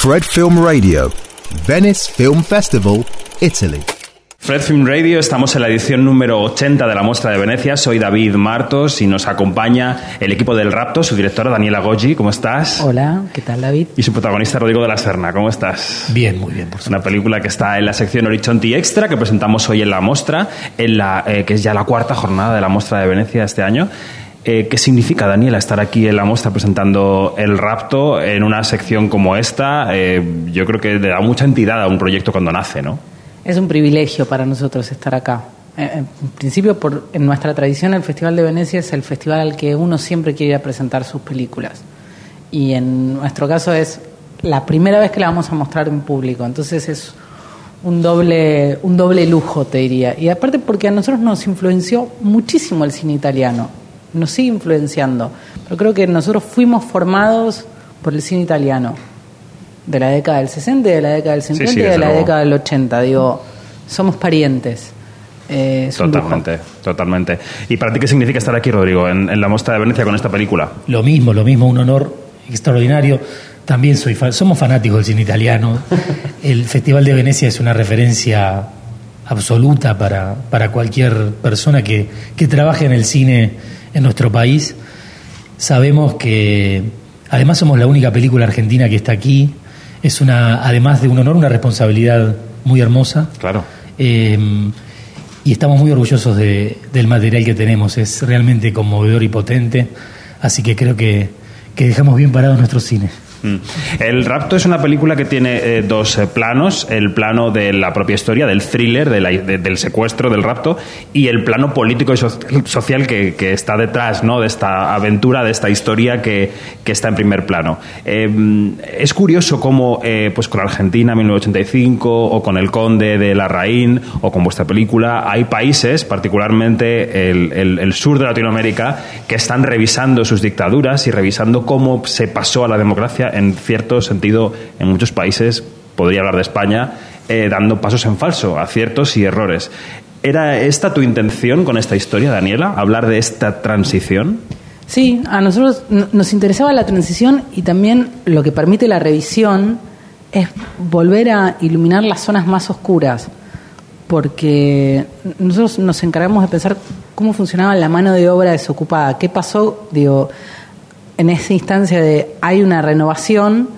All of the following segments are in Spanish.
Fred Film Radio, Venice Film Festival, Italy. Fred Film Radio, estamos en la edición número 80 de la muestra de Venecia. Soy David Martos y nos acompaña el equipo del Rapto, su directora Daniela Goggi. ¿Cómo estás? Hola, ¿qué tal David? Y su protagonista Rodrigo de la Serna. ¿Cómo estás? Bien, muy bien. Por Una película que está en la sección Horizonte Extra que presentamos hoy en la muestra, en la, eh, que es ya la cuarta jornada de la muestra de Venecia este año. Eh, ¿Qué significa, Daniela, estar aquí en la muestra presentando El Rapto en una sección como esta? Eh, yo creo que le da mucha entidad a un proyecto cuando nace, ¿no? Es un privilegio para nosotros estar acá. Eh, En principio, por, en nuestra tradición, el Festival de Venecia es el festival al que uno siempre quiere ir a presentar sus películas. Y en nuestro caso es la primera vez que la vamos a mostrar en público. Entonces es un doble, un doble lujo, te diría. Y aparte porque a nosotros nos influenció muchísimo el cine italiano. Nos sigue influenciando. Pero creo que nosotros fuimos formados por el cine italiano. De la década del 60 y de la década del 50 sí, y de la luego. década del 80. Digo, somos parientes. Eh. Totalmente, totalmente. ¿Y para ti qué significa estar aquí, Rodrigo, en, en la muestra de Venecia con esta película? Lo mismo, lo mismo, un honor extraordinario. También soy fa- somos fanáticos del cine italiano. El Festival de Venecia es una referencia absoluta para, para cualquier persona que, que trabaje en el cine en nuestro país. Sabemos que además somos la única película argentina que está aquí. Es una, además de un honor, una responsabilidad muy hermosa. Claro. Eh, y estamos muy orgullosos de- del material que tenemos. Es realmente conmovedor y potente. Así que creo que, que dejamos bien parado nuestro cine. Mm. El Rapto es una película que tiene eh, dos eh, planos, el plano de la propia historia, del thriller, de la- de- del secuestro, del rapto, y el plano político y so- social que, está detrás ¿no? de esta aventura, de esta historia que, está en primer plano. Eh, es curioso cómo pues con Argentina 1985 o con El Conde de Larraín o con vuestra película, hay países, particularmente el sur de Latinoamérica, que están revisando sus dictaduras y revisando cómo se pasó a la democracia en cierto sentido en muchos países, podría hablar de España, eh, dando pasos en falso, aciertos y errores. ¿Era esta tu intención con esta historia, Daniela? ¿Hablar de esta transición? Sí, a nosotros nos interesaba la transición y también lo que permite la revisión es volver a iluminar las zonas más oscuras, porque nosotros nos encargamos de pensar cómo funcionaba la mano de obra desocupada, qué pasó, digo, en esa instancia de hay una renovación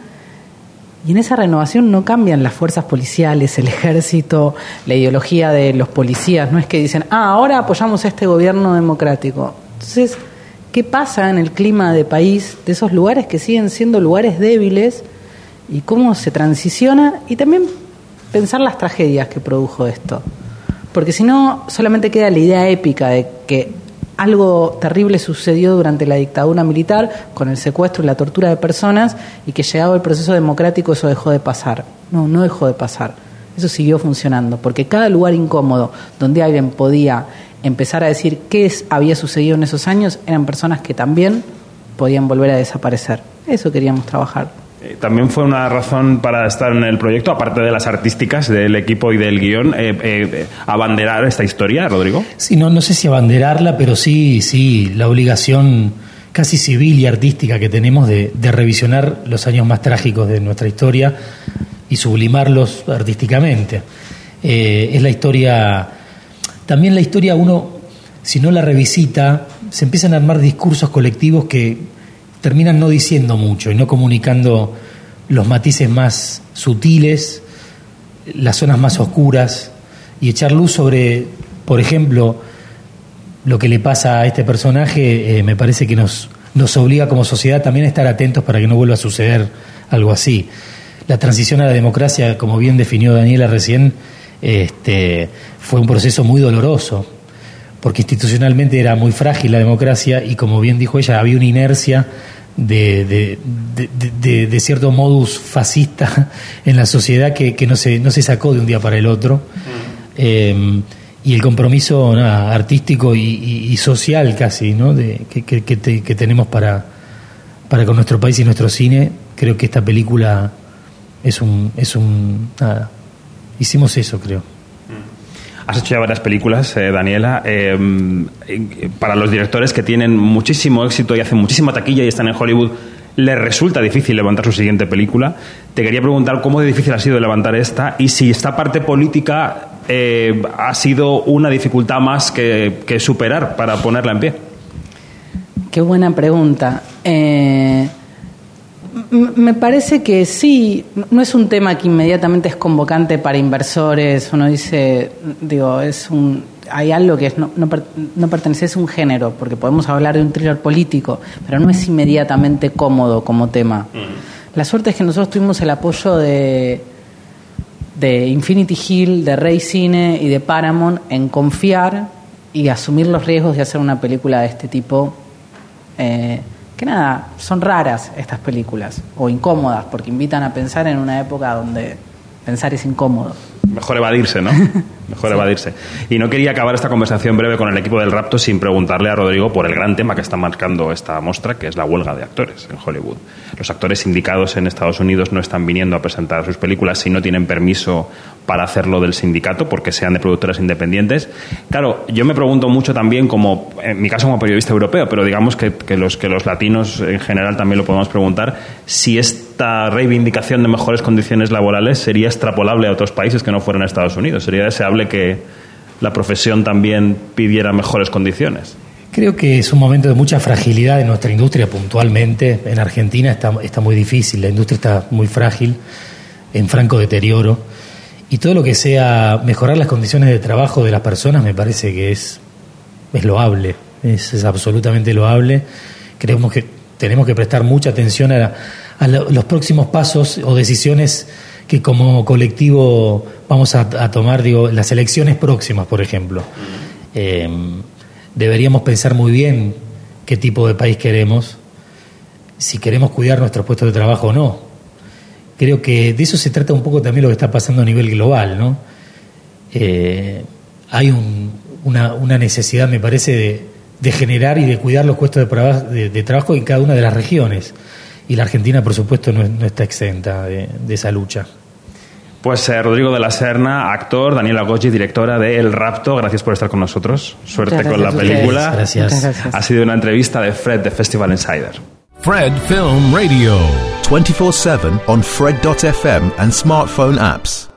y en esa renovación no cambian las fuerzas policiales, el ejército, la ideología de los policías. No es que dicen, ah, ahora apoyamos a este gobierno democrático. Entonces, ¿qué pasa en el clima de país de esos lugares que siguen siendo lugares débiles y cómo se transiciona? Y también pensar las tragedias que produjo esto. Porque si no, solamente queda la idea épica de que algo terrible sucedió durante la dictadura militar con el secuestro y la tortura de personas y que llegado el proceso democrático eso dejó de pasar. No, no dejó de pasar. Eso siguió funcionando, porque cada lugar incómodo donde alguien podía empezar a decir qué había sucedido en esos años eran personas que también podían volver a desaparecer. Eso queríamos trabajar. Eh, También fue una razón para estar en el proyecto, aparte de las artísticas del equipo y del guion, eh, eh, abanderar esta historia, Rodrigo. Sí, no, no sé si abanderarla, pero sí, sí, la obligación casi civil y artística que tenemos de, revisionar los años más trágicos de nuestra historia y sublimarlos artísticamente. Es la historia, también la historia uno, si no la revisita, se empiezan a armar discursos colectivos que terminan no diciendo mucho y no comunicando los matices más sutiles, las zonas más oscuras y echar luz sobre, por ejemplo, lo que le pasa a este personaje, eh, me parece que nos, nos obliga como sociedad también a estar atentos para que no vuelva a suceder algo así. La transición a la democracia, como bien definió Daniela recién, este, fue un proceso muy doloroso, porque institucionalmente era muy frágil la democracia y como bien dijo ella, había una inercia de, de, de- de- de cierto modus fascista en la sociedad que, que no, se, no se sacó de un día para el otro. Eh, y el compromiso nada, artístico y, y- y social casi ¿no? de, que, que- que te- que tenemos para, para con nuestro país y nuestro cine, creo que esta película es un... Es un nada, hicimos eso, creo. Has hecho ya varias películas, eh, Daniela. eh, eh, para los directores que tienen muchísimo éxito y hacen muchísima taquilla y están en Hollywood, le resulta difícil levantar su siguiente película. Te quería preguntar cómo de difícil ha sido levantar esta y si esta parte política ha sido una dificultad más que, que, superar para ponerla en pie. Qué buena pregunta. Eh, me parece que sí, no es un tema que inmediatamente es convocante para inversores. Uno dice, digo, es un, hay algo que es, no, no, pertenece a un género, porque podemos hablar de un thriller político, pero no es inmediatamente cómodo como tema. La suerte es que nosotros tuvimos el apoyo de, de Infinity Hill, de Rey Cine y de Paramount en confiar y asumir los riesgos de hacer una película de este tipo. Eh, que nada, son raras estas películas, o incómodas, porque invitan a pensar en una época donde pensar es incómodo. Mejor evadirse, ¿no? Mejor evadirse. Y no quería acabar esta conversación breve con el equipo del Rapto sin preguntarle a Rodrigo por el gran tema que está marcando esta muestra, que es la huelga de actores en Hollywood. Los actores sindicados en Estados Unidos no están viniendo a presentar sus películas si no tienen permiso para hacerlo del sindicato, porque sean de productoras independientes. Claro, yo me pregunto mucho también, como en mi caso como periodista europeo, pero digamos que, los, que los latinos en general también lo podemos preguntar, si esta reivindicación de mejores condiciones laborales sería extrapolable a otros países que no fueran Estados Unidos. Sería deseable que la profesión también pidiera mejores condiciones. Creo que es un momento de mucha fragilidad de nuestra industria puntualmente. En Argentina está, está muy difícil, la industria está muy frágil, en franco deterioro. Y todo lo que sea mejorar las condiciones de trabajo de las personas me parece que es, es loable, es, absolutamente loable. Creemos que tenemos que prestar mucha atención a, a los próximos pasos o decisiones que como colectivo vamos a, tomar, digo, las elecciones próximas, por ejemplo. Eh, deberíamos pensar muy bien qué tipo de país queremos, si queremos cuidar nuestros puestos de trabajo o no. Creo que de eso se trata un poco también lo que está pasando a nivel global, ¿no? Eh, hay una, una, necesidad, me parece, de, generar y de cuidar los puestos de, trabajo en cada una de las regiones. Y la Argentina, por supuesto, no, está exenta de esa lucha. Pues eh, Rodrigo de la Serna, actor, Daniela Goggi, directora de El Rapto, gracias por estar con nosotros. Suerte con la película. Gracias. Ha sido una entrevista de Fred de Festival Insider. Fred Film Radio. 24-7 on Fred.fm and smartphone apps.